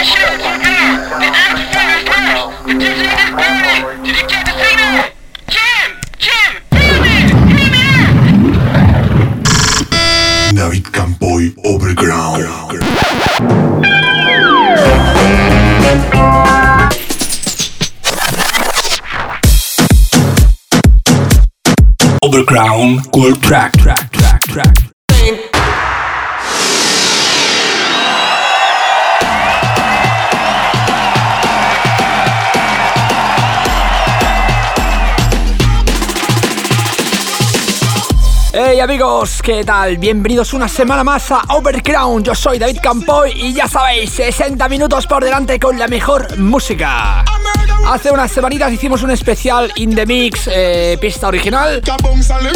that shit was too good. Did Alex Ferris? The dude's in this. Did you get to see that? Jim! Jim! Damn it! Him overground. Overground Cold Track Amigos, ¿qué tal? Bienvenidos una semana más a Overground. Yo soy David Campoy y ya sabéis, 60 minutos por delante con la mejor música. Hace unas semanitas hicimos un especial In The Mix, eh, pista original.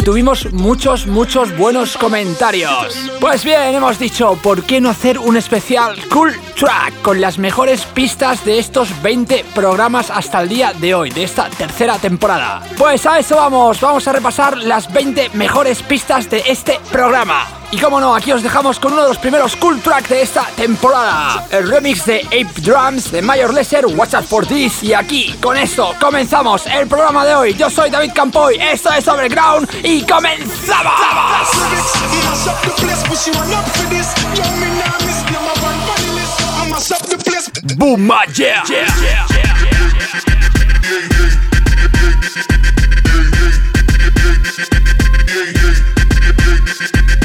Tuvimos muchos, muchos buenos comentarios. Pues bien, hemos dicho, ¿por qué no hacer un especial Cool Track con las mejores pistas de estos 20 programas hasta el día de hoy, de esta tercera temporada? Pues a eso vamos, vamos a repasar las 20 mejores pistas de este programa. Y como no, aquí os dejamos con uno de los primeros cool tracks de esta temporada. El remix de Ape Drums de Mayor Lesser, Watch Out For This. Y aquí, con esto, comenzamos el programa de hoy. Yo soy David Campoy, esto es Overground y comenzamos. Boom, yeah. sin Música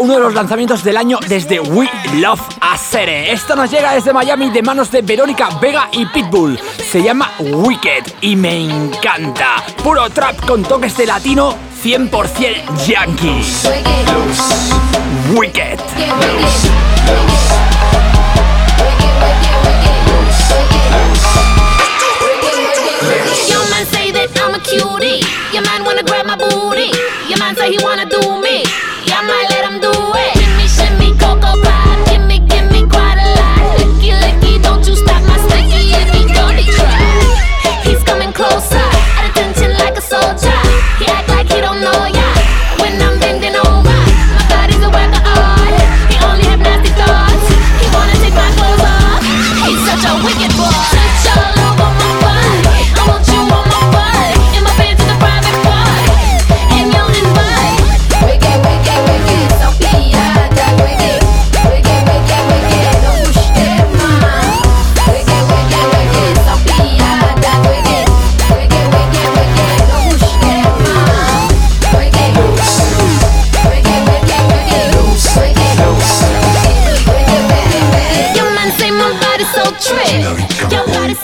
uno de los lanzamientos del año desde We Love Acere. Esto nos llega desde Miami de manos de Verónica Vega y Pitbull. Se llama Wicked y me encanta. Puro trap con toques de latino 100% yankee. Wicked.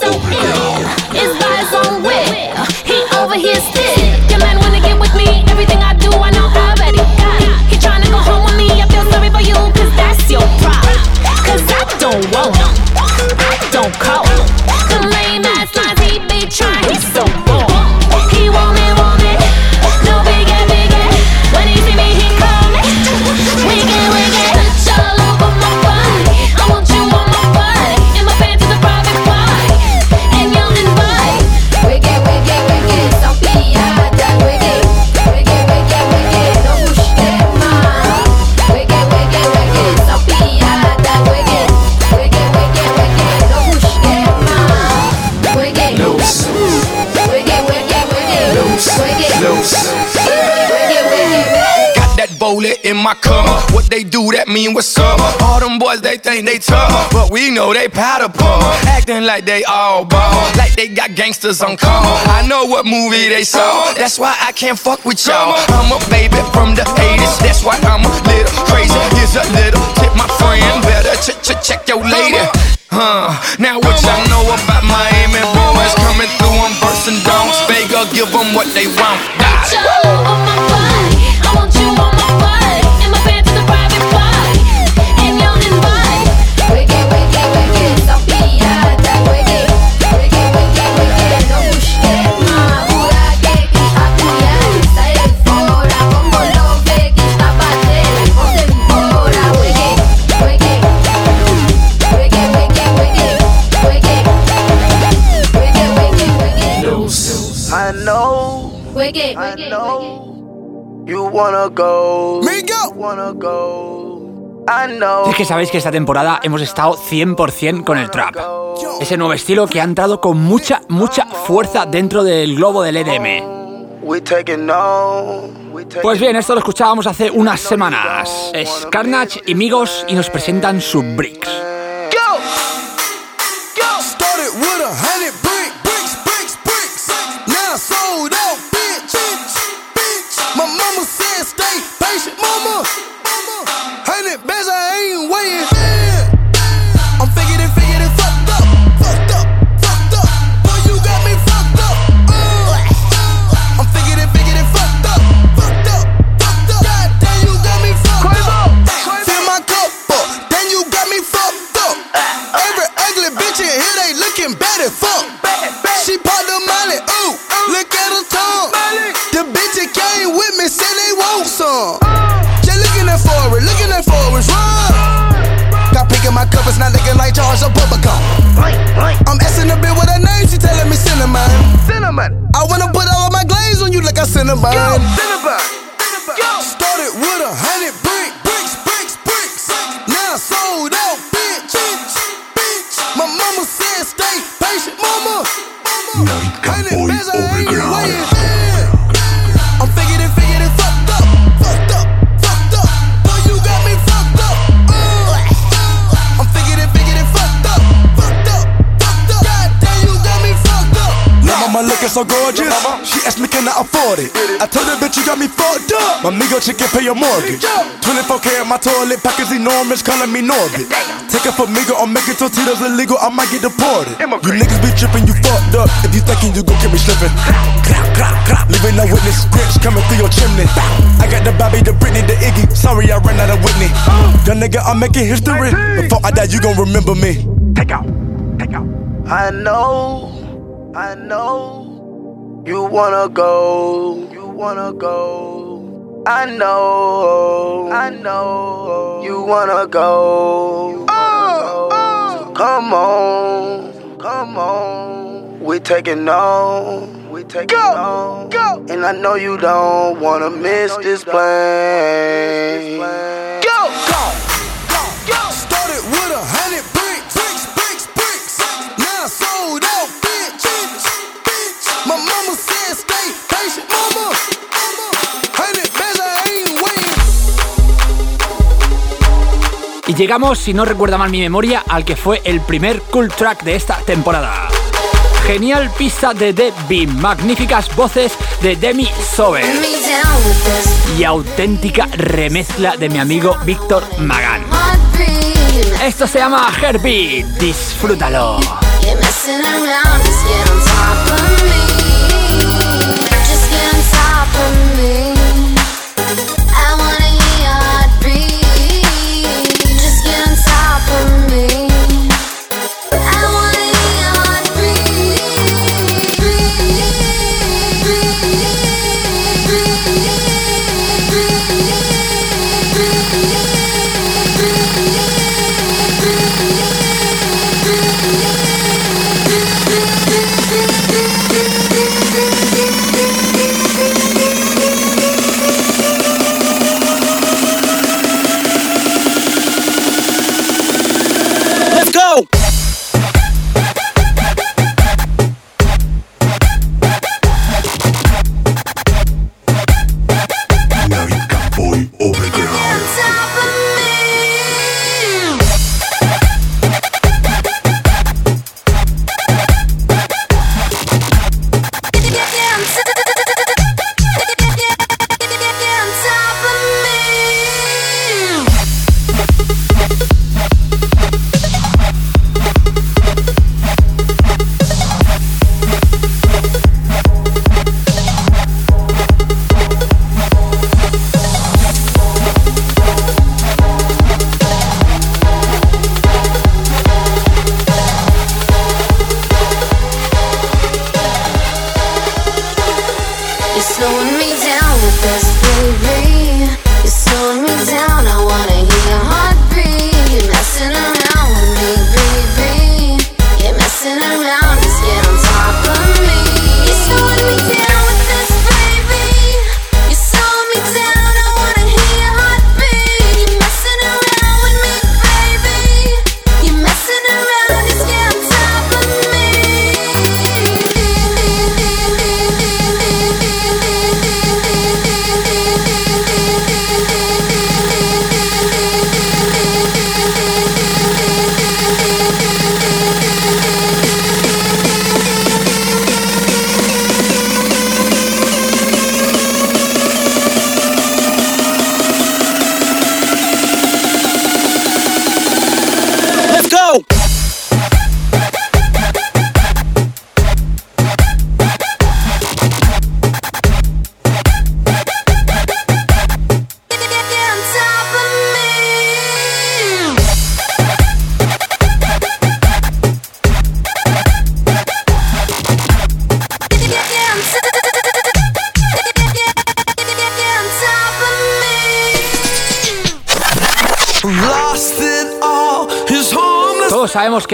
Oh so ill. Boys, they think they tough. But we know they powder puff. Acting like they all ball. Like they got gangsters on call. I know what movie they saw. That's why I can't fuck with y'all. I'm a baby from the 80s. That's why I'm a little crazy. Here's a little tip, my friend. Better ch ch check your lady. Huh. Now what y'all know about Miami boys coming through on bursting donks. Vega, give them what they want. Touch know. Wake it, I know. It. You wanna go. Migo. You wanna go. Es que sabéis que esta temporada hemos estado 100% con el trap. Ese nuevo estilo que ha entrado con mucha, mucha fuerza dentro del globo del EDM. Pues bien, esto lo escuchábamos hace unas semanas. Es Carnage y Migos y nos presentan sus bricks. it, fuck. She bought the money, ooh, look at her tongue. The bitch came with me said they want some. Just looking at forward, looking at forward, run. Got pink in my cup, it's not looking like Charles or bubblegum. I'm asking a bit what her name, she telling me cinnamon. Cinnamon. I wanna put all my glaze on you like I cinnamon. Yo, cinnamon. Overground so gorgeous. She asked me, can I afford it? I told her, bitch, you got me fucked up. My nigga chick can pay your mortgage. 24K at my toilet, pockets enormous, calling me Norbit. Take it for Migo, I'm making tortillas illegal, I might get deported. You niggas be tripping, you fucked up. If you thinking you gon' get me slipping. Leaving no witness, scripts coming through your chimney. I got the Bobby, the Britney, the Iggy. Sorry, I ran out of Whitney. Young nigga, I'm making history. Before I die, you gon' remember me. Take out, take out. I know, I know. You wanna go, you wanna go. I know, I know. You wanna go. Oh, oh. So come on, come on. We taking on, we taking go, on. Go. And I know you don't wanna miss this plane. Go, llegamos, si no recuerda mal mi memoria, al que fue el primer cool track de esta temporada. Genial pista de Debbie, magníficas voces de Demi Sober y auténtica remezcla de mi amigo Víctor Magán. Esto se llama Herbie, disfrútalo.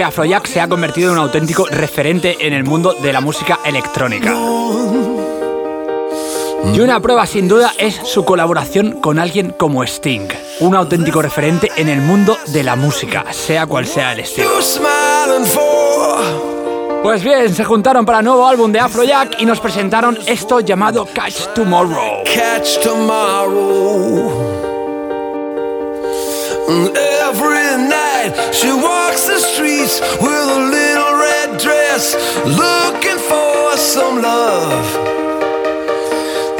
Que Afrojack se ha convertido en un auténtico referente en el mundo de la música electrónica. Y una prueba sin duda es su colaboración con alguien como Sting, un auténtico referente en el mundo de la música, sea cual sea el estilo. Pues bien, se juntaron para el nuevo álbum de Afrojack y nos presentaron esto llamado Catch Tomorrow. Catch Tomorrow. Every night she walks the streets with a little red dress, looking for some love.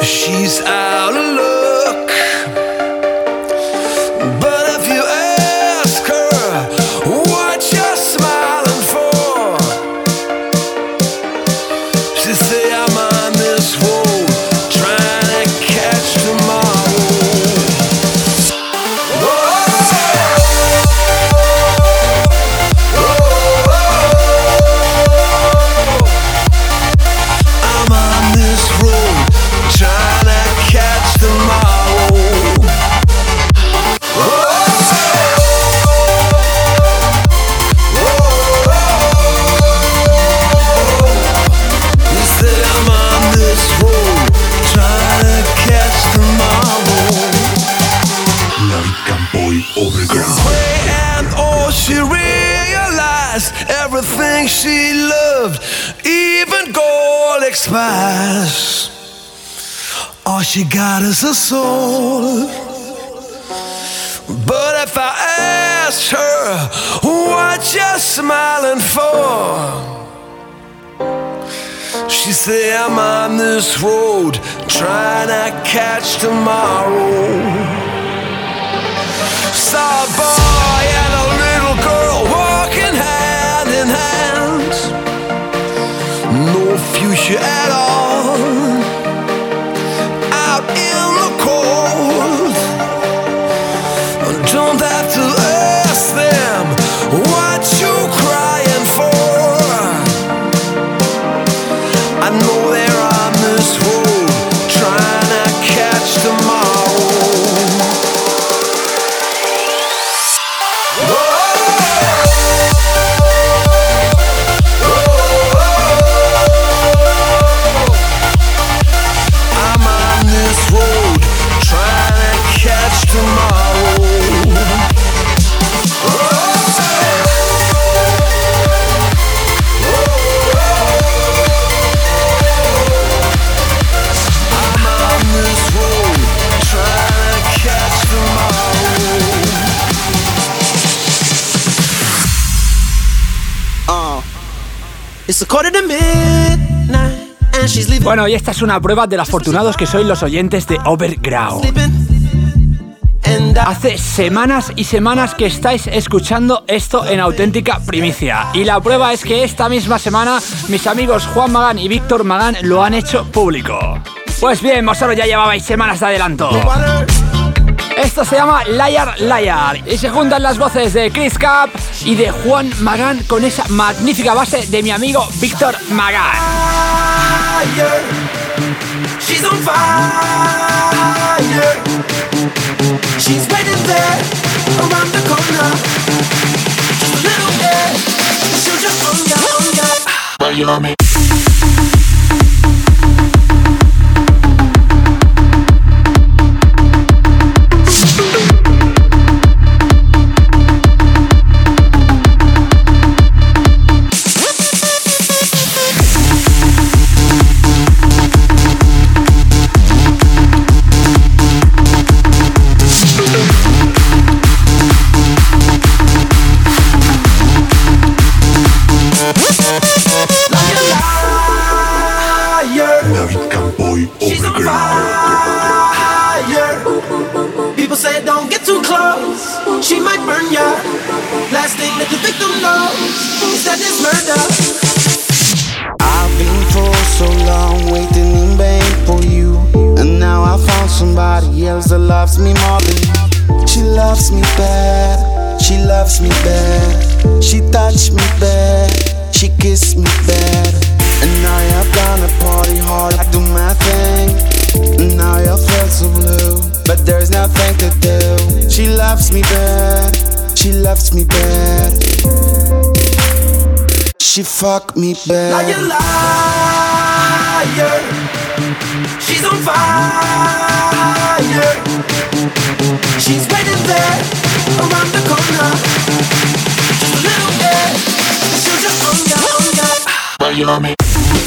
She's out of love. A soul. But if I asked her, what you're smiling for? She say I'm on this road trying to catch tomorrow. Saw a boy and a little girl walking hand in hand. No future at all. Bueno, y esta es una prueba de los afortunados que sois los oyentes de Overground. Hace semanas y semanas que estáis escuchando esto en auténtica primicia. Y la prueba es que esta misma semana mis amigos Juan Magán y Víctor Magán lo han hecho público. Pues bien, vosotros ya llevabais semanas de adelanto. Esto se llama Liar Liar y se juntan las voces de Chris Cap y de Juan Magán con esa magnífica base de mi amigo Víctor Magán. She's on fire. She's waiting there around the corner. Just a little bit. She'll just on ya, on ya. Rosa loves me more than she loves me bad. She loves me bad. She touch me bad. She kiss me bad. And now you're gonna party hard. I do my thing. And now you feel so blue, but there's nothing to do. She loves me bad. She loves me bad. She fuck me bad. Like a liar. She's on fire. She's waiting there around the corner. A little bit, she'll just ya, on ya.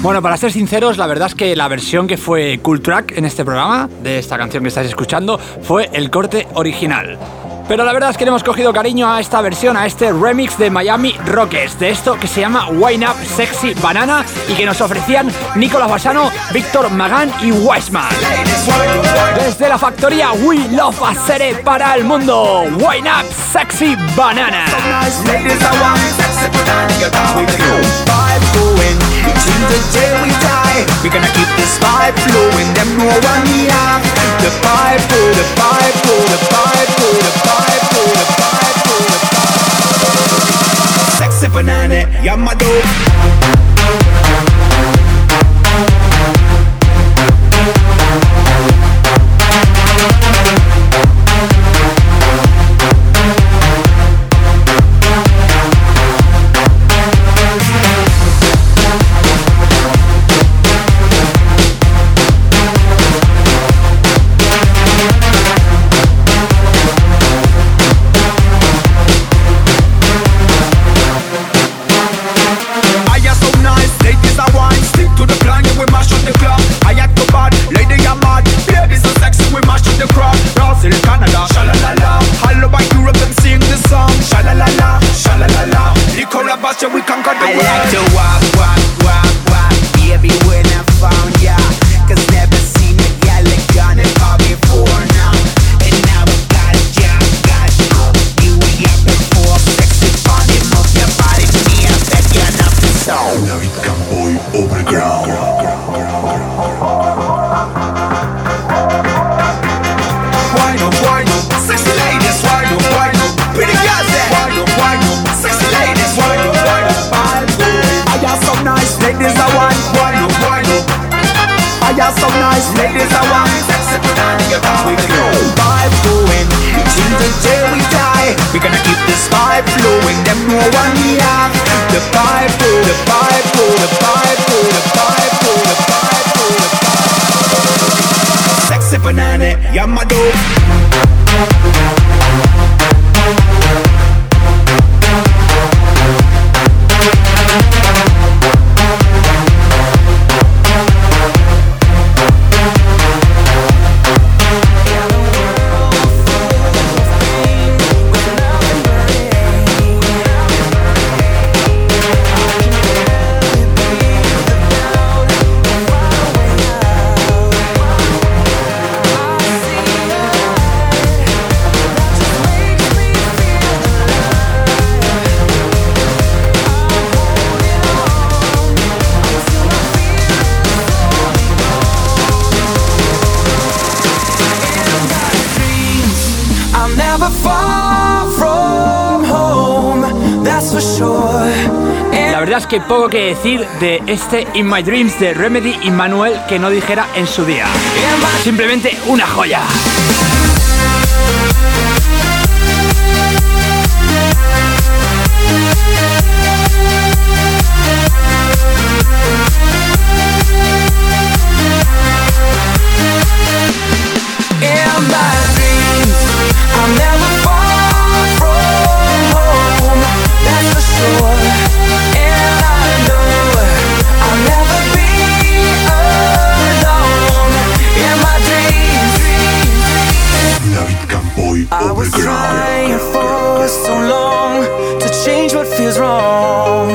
Bueno, para ser sinceros, la verdad es que la versión que fue Cool Track en este programa, de esta canción que estáis escuchando, fue el corte original. Pero la verdad es que le hemos cogido cariño a esta versión, a este remix de Miami Rockets, de esto que se llama Wine Up Sexy Banana y que nos ofrecían Nicolás Basano, Víctor Magán y Wiseman. Desde la factoría We Love Acere para el mundo, Wine Up Sexy Banana. till the day we die. We're gonna keep this vibe flowing, them no one we have. The vibe, oh, the vibe, oh. Que poco que decir de este In My Dreams de Remedy y Manuel que no dijera en su día. Simplemente una joya. Was trying for so long to change what feels wrong.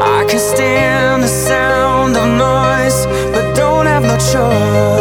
I can stand the sound of noise, but don't have no choice.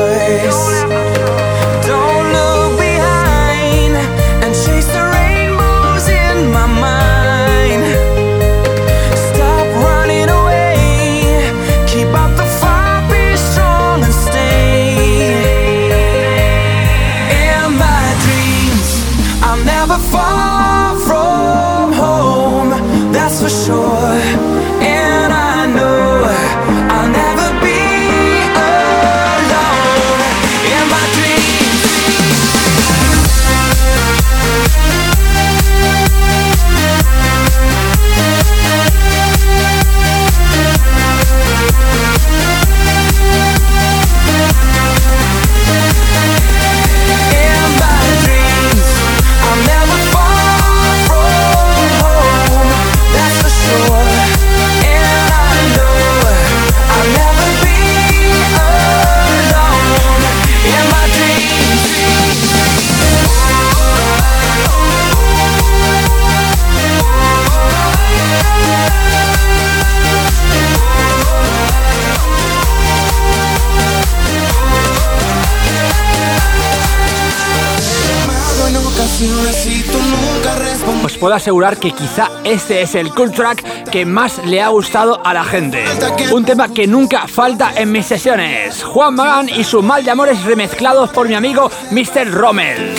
que quizá este es el cool track que más le ha gustado a la gente. Un tema que nunca falta en mis sesiones. Juan Magán y su mal de amores remezclados por mi amigo Mr. Rommel.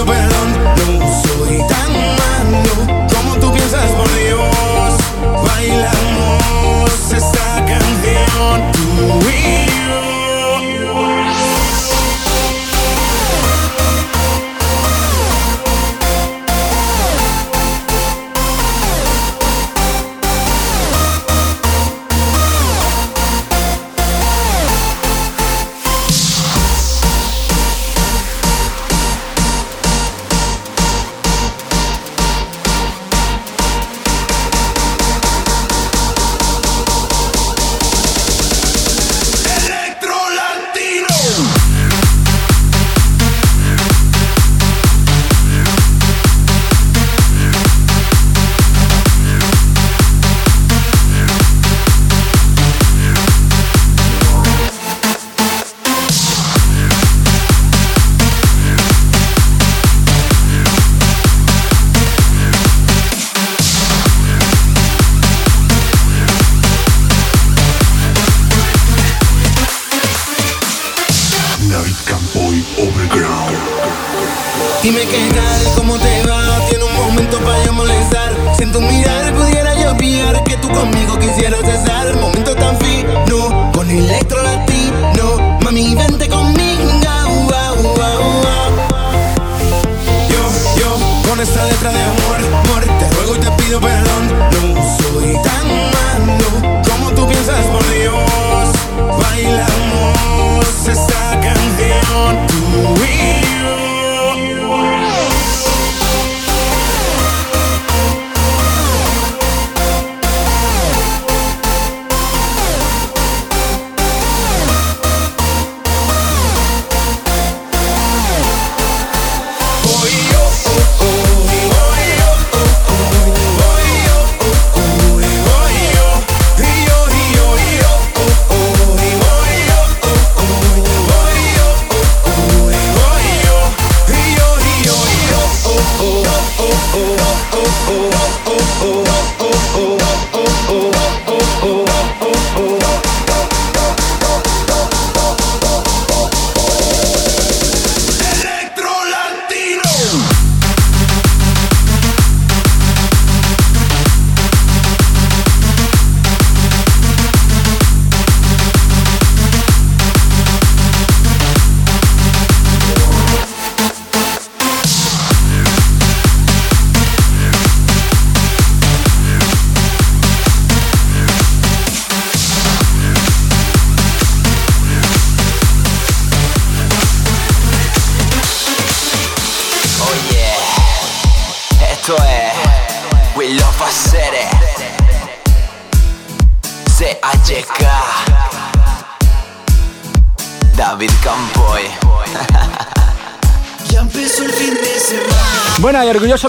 pido perdón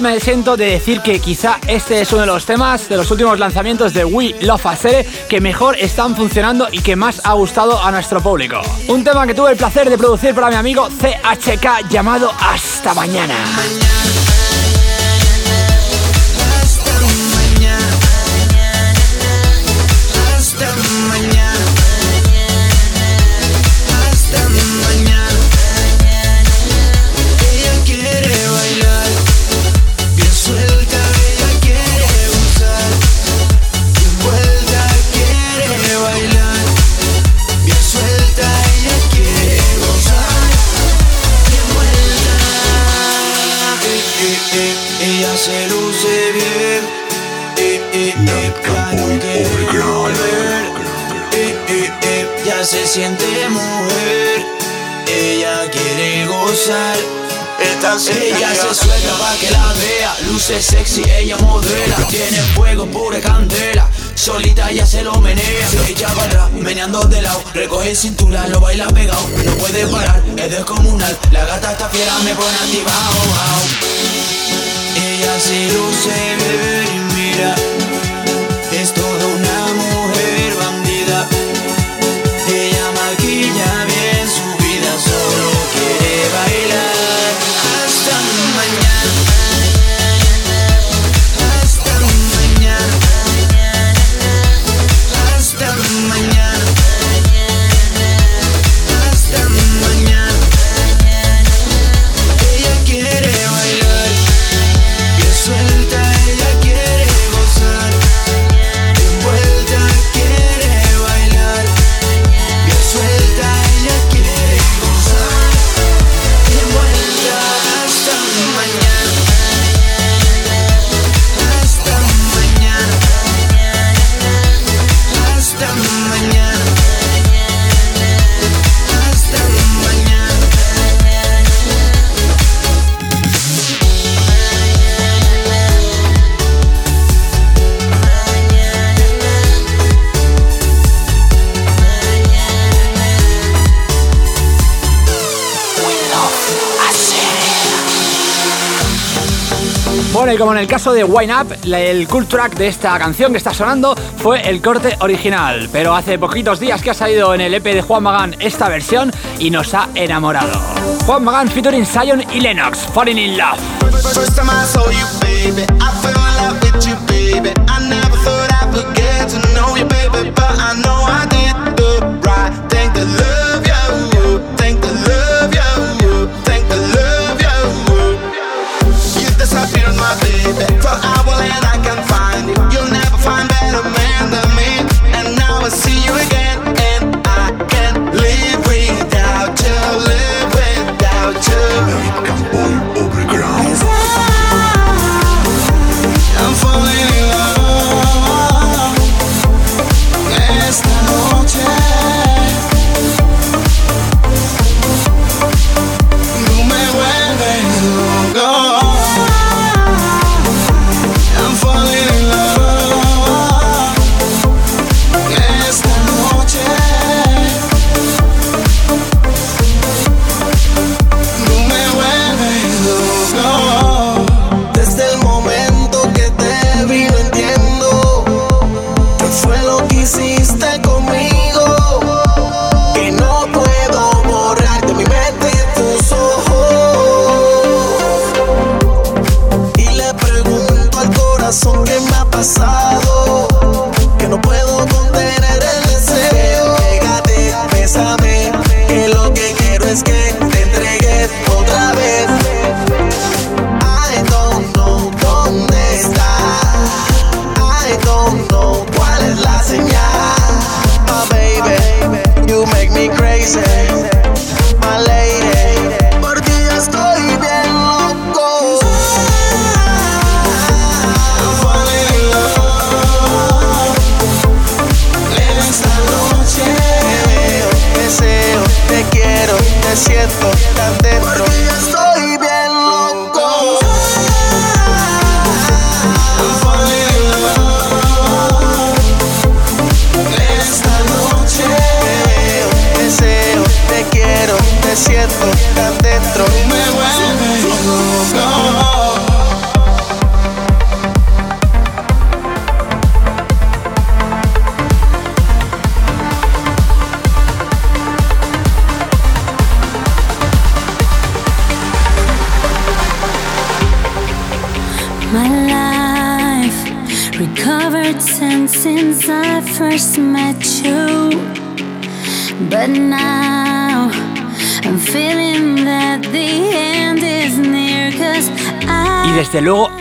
me desento de decir que quizá este es uno de los temas de los últimos lanzamientos de We Love a que mejor están funcionando y que más ha gustado a nuestro público. Un tema que tuve el placer de producir para mi amigo CHK llamado Hasta Mañana. Recoge cintura, lo baila pegado. No puede parar, es descomunal. La gata está fiera, me pone activado. Ella se luce, bebé, y mira. y como en el caso de Wine Up, el cool track de esta canción que está sonando fue el corte original, pero hace poquitos días que ha salido en el EP de Juan Magán esta versión y nos ha enamorado. Juan Magán featuring Zion y Lennox, Falling in Love. For our.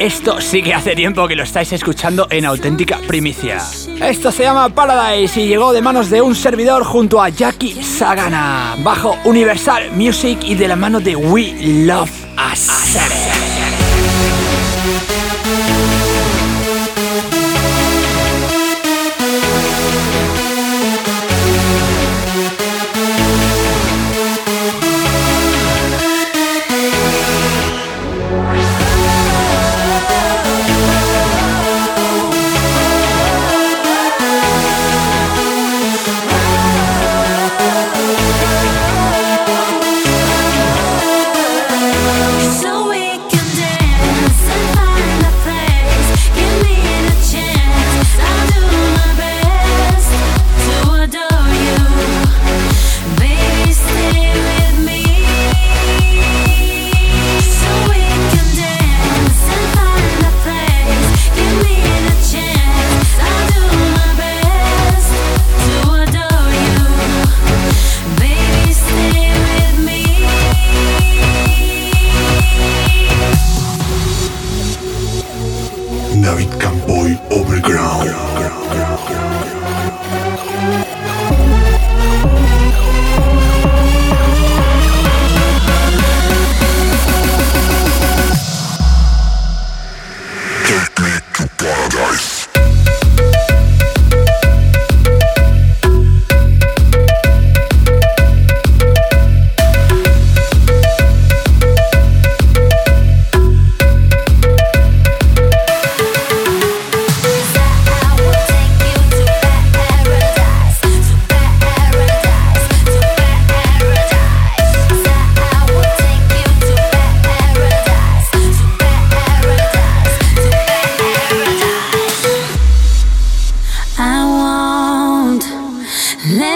Esto sí que hace tiempo que lo estáis escuchando en auténtica primicia. Esto se llama Paradise y llegó de manos de un servidor junto a Jackie Sagana, bajo Universal Music y de la mano de We Love Us.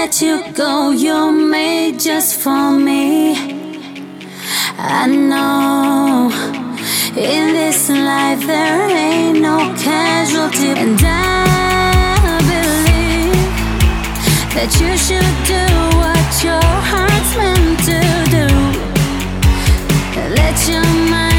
let you go. You're made just for me. I know in this life there ain't no casualty, and I believe that you should do what your heart's meant to do. Let your mind.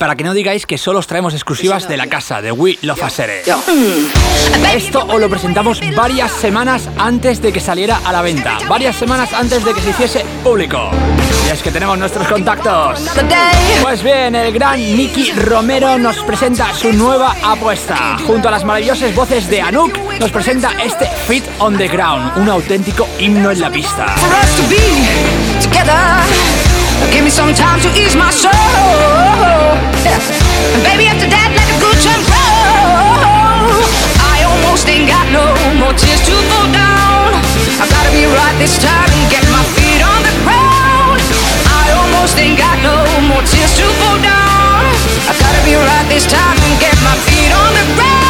Para que no digáis que solo os traemos exclusivas de la casa de We Love Asere. Esto os lo presentamos varias semanas antes de que saliera a la venta, varias semanas antes de que se hiciese público. Y es que tenemos nuestros contactos. Pues bien, el gran Nicky Romero nos presenta su nueva apuesta. Junto a las maravillosas voces de Anouk, nos presenta este Fit on the Ground, un auténtico himno en la pista. Give me some time to ease my soul. And baby, after that, let the good time roll. I almost ain't got no more tears to fall down. I gotta be right this time and get my feet on the ground. I almost ain't got no more tears to fall down. I gotta be right this time and get my feet on the ground.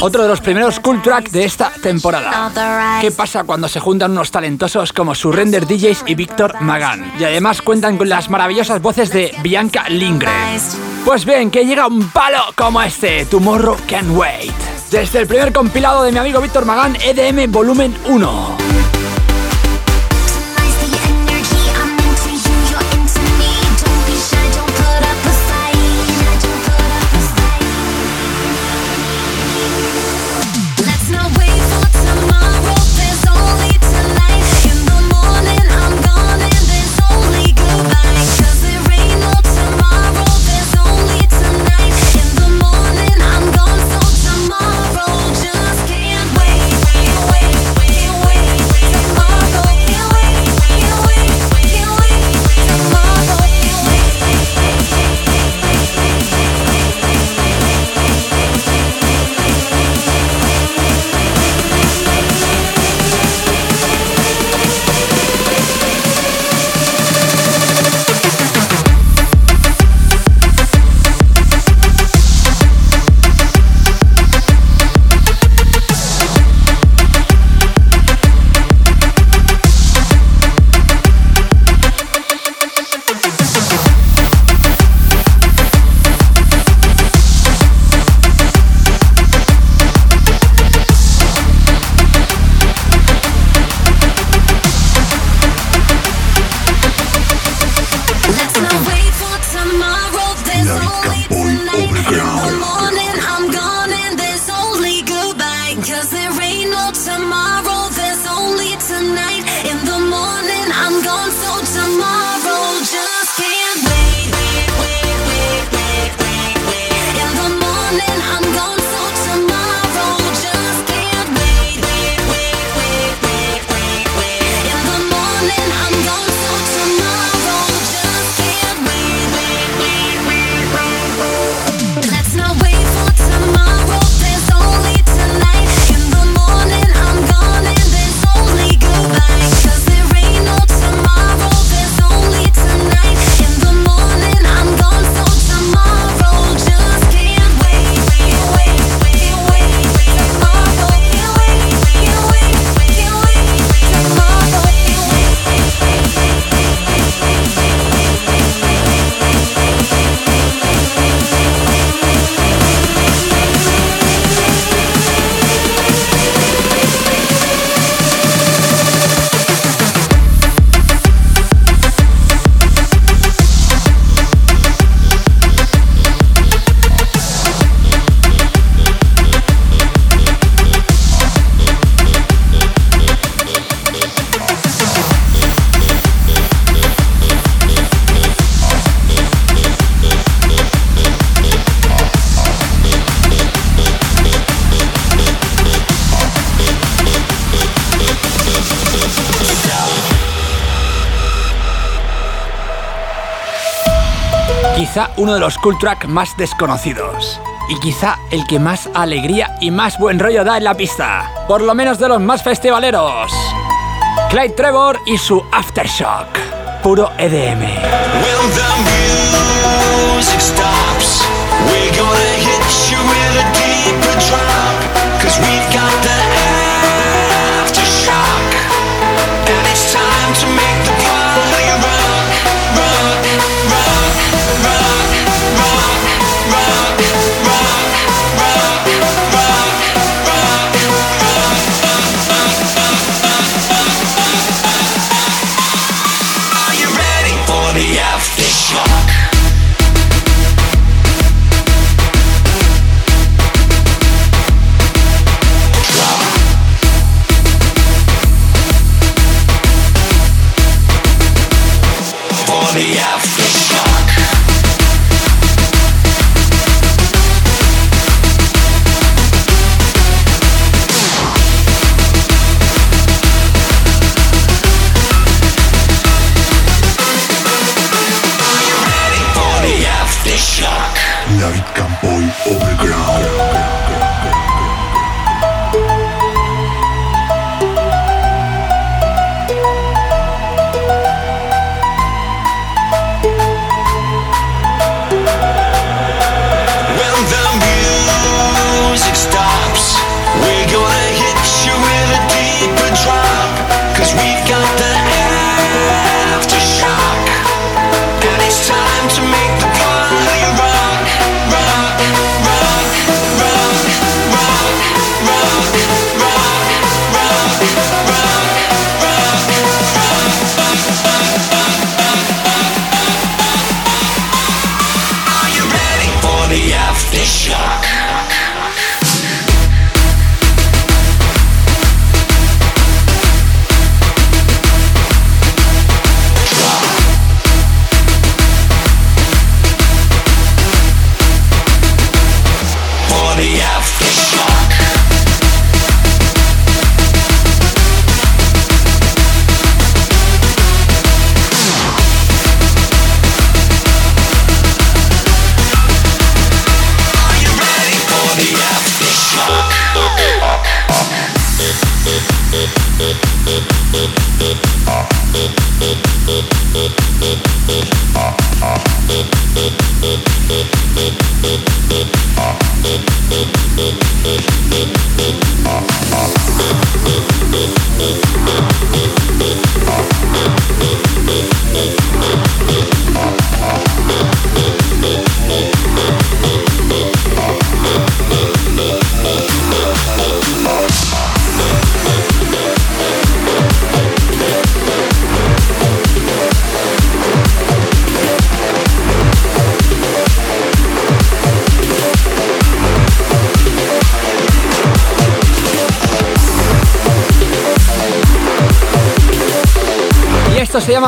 otro de los primeros cool track de esta temporada. ¿Qué pasa cuando se juntan unos talentosos como Surrender DJs y Víctor Magán? Y además cuentan con las maravillosas voces de Bianca Lindgren. Pues bien, que llega un palo como este, Tomorrow Can Wait. Desde el primer compilado de mi amigo Víctor Magán, EDM Volumen 1. the uno de los cool track más desconocidos. Y quizá el que más alegría y más buen rollo da en la pista. Por lo menos de los más festivaleros. Clyde Trevor y su Aftershock. Puro EDM.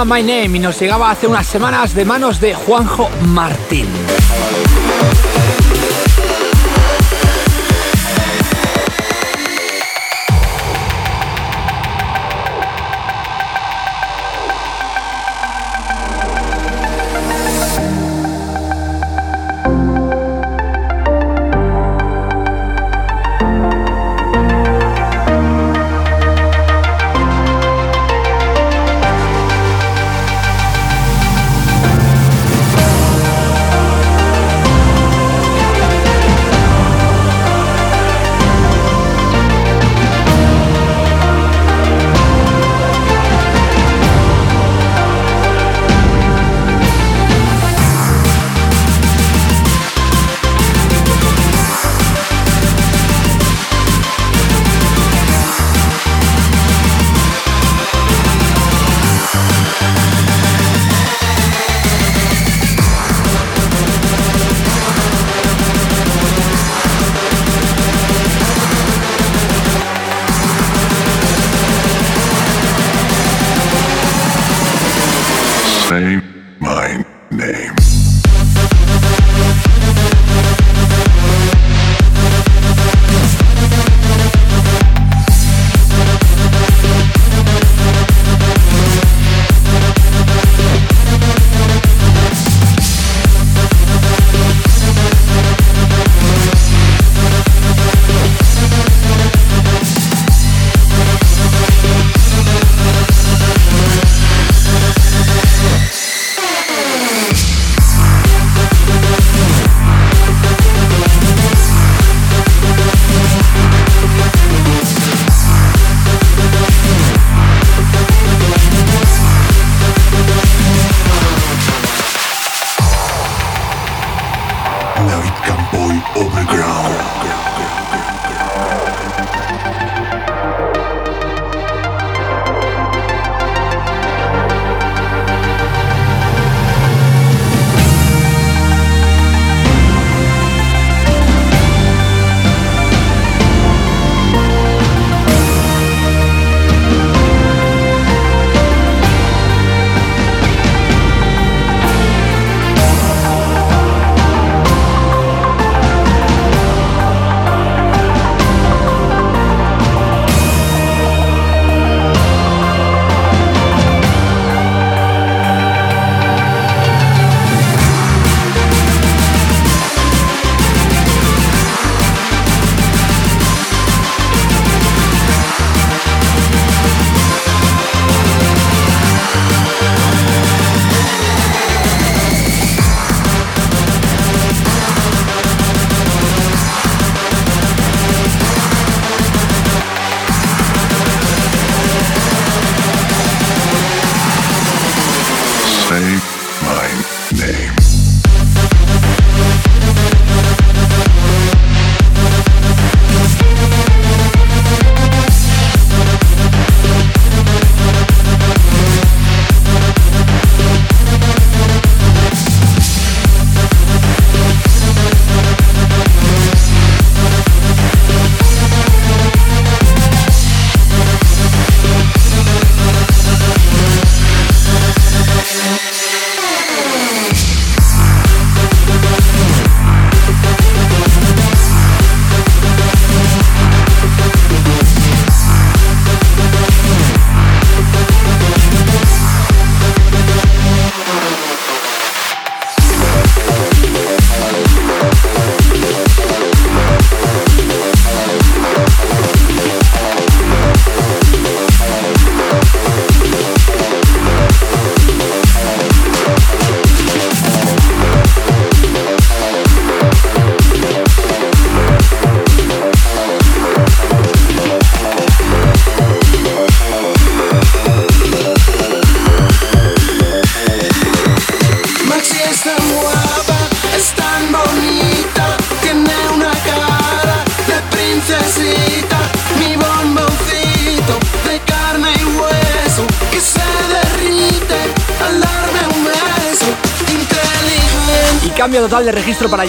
My Name y nos llegaba hace unas semanas de manos de Juanjo Martín.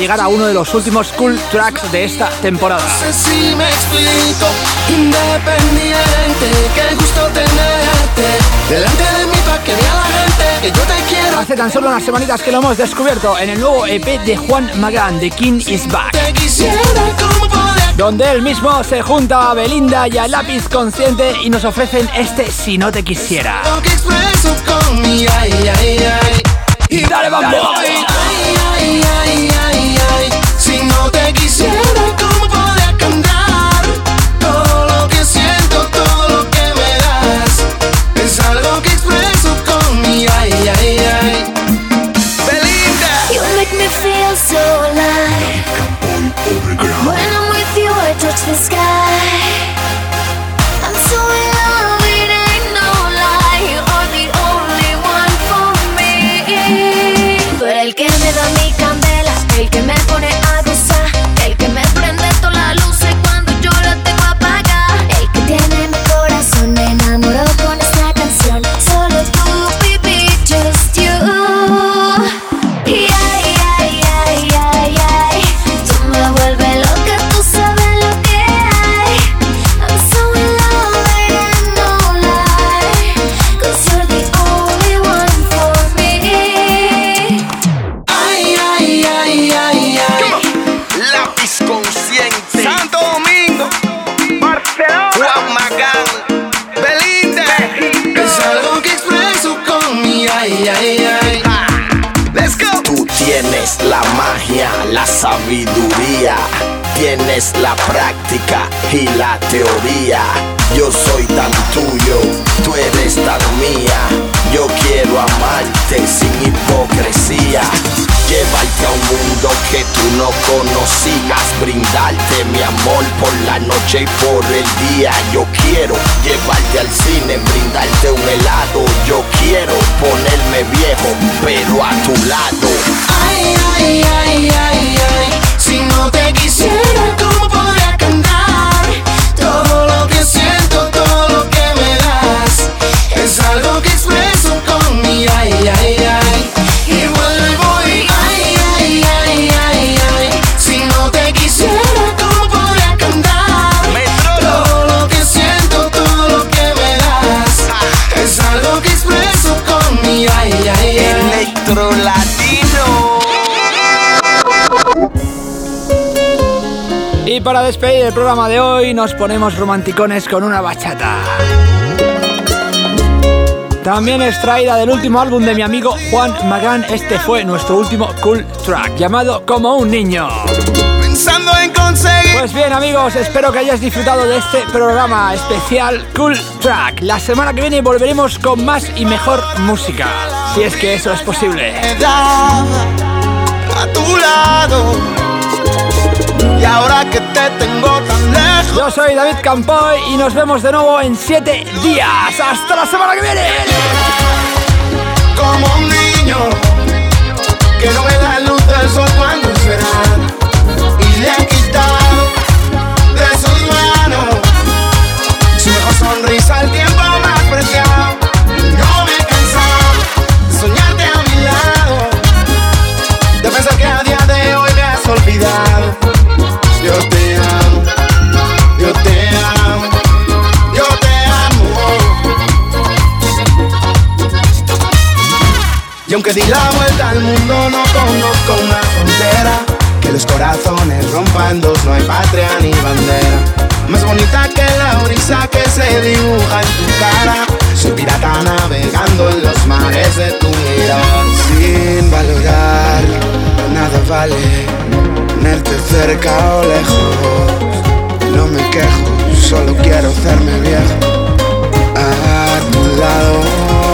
Llegar a uno de los últimos cool tracks de esta temporada. No sé si me explico, independiente, qué gusto tenerte delante de mí para que vea la gente que yo te quiero. Hace tan solo unas semanitas que lo hemos descubierto en el nuevo EP de Juan Magán, The King is Back. Te quisiera. Donde él mismo se junta a Belinda y a Lápiz Consciente y nos ofrecen este Si no te quisiera. Lo que expreso con mi ay, ay, ay. Y Dale, vamos. Ay, quisiera, Latino. Y para despedir el programa de hoy nos ponemos romanticones con una bachata. También extraída del último álbum de mi amigo Juan Magán, este fue nuestro último cool track, llamado Como un niño. Pensando en conseguir. Pues bien amigos, espero que hayáis disfrutado de este programa especial Cool Track. La semana que viene volveremos con más y mejor música, si es que eso es posible. a tu lado. Y ahora que te tengo tan lejos. Yo soy David Campoy y nos vemos de nuevo en 7 días. ¡Hasta la semana que viene! como un niño que no ve la luz del sol cuando será le han quitado de sus manos. Su sonrisa al tiempo más preciado no me he de soñarte a mi lado de pensar que a día de hoy me has olvidado. Yo te amo yo te amo yo te amo. Y aunque di la vuelta al mundo no conozco frontera Los corazones rompan dos, no hay patria ni bandera. Más bonita que la brisa que se dibuja en tu cara. Soy pirata navegando en los mares de tu mirar Sin valorar, nada vale Tenerte cerca o lejos. No me quejo, solo quiero hacerme viejo. A tu lado